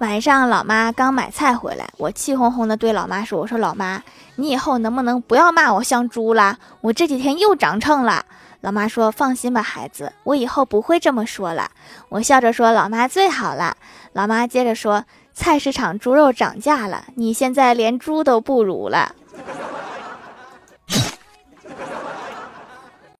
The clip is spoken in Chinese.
晚上，老妈刚买菜回来，我气哄哄的对老妈说：“我说老妈，你以后能不能不要骂我像猪啦？我这几天又长秤了。”老妈说：“放心吧，孩子，我以后不会这么说了。”我笑着说：“老妈最好了。”老妈接着说：“菜市场猪肉涨价了，你现在连猪都不如了。”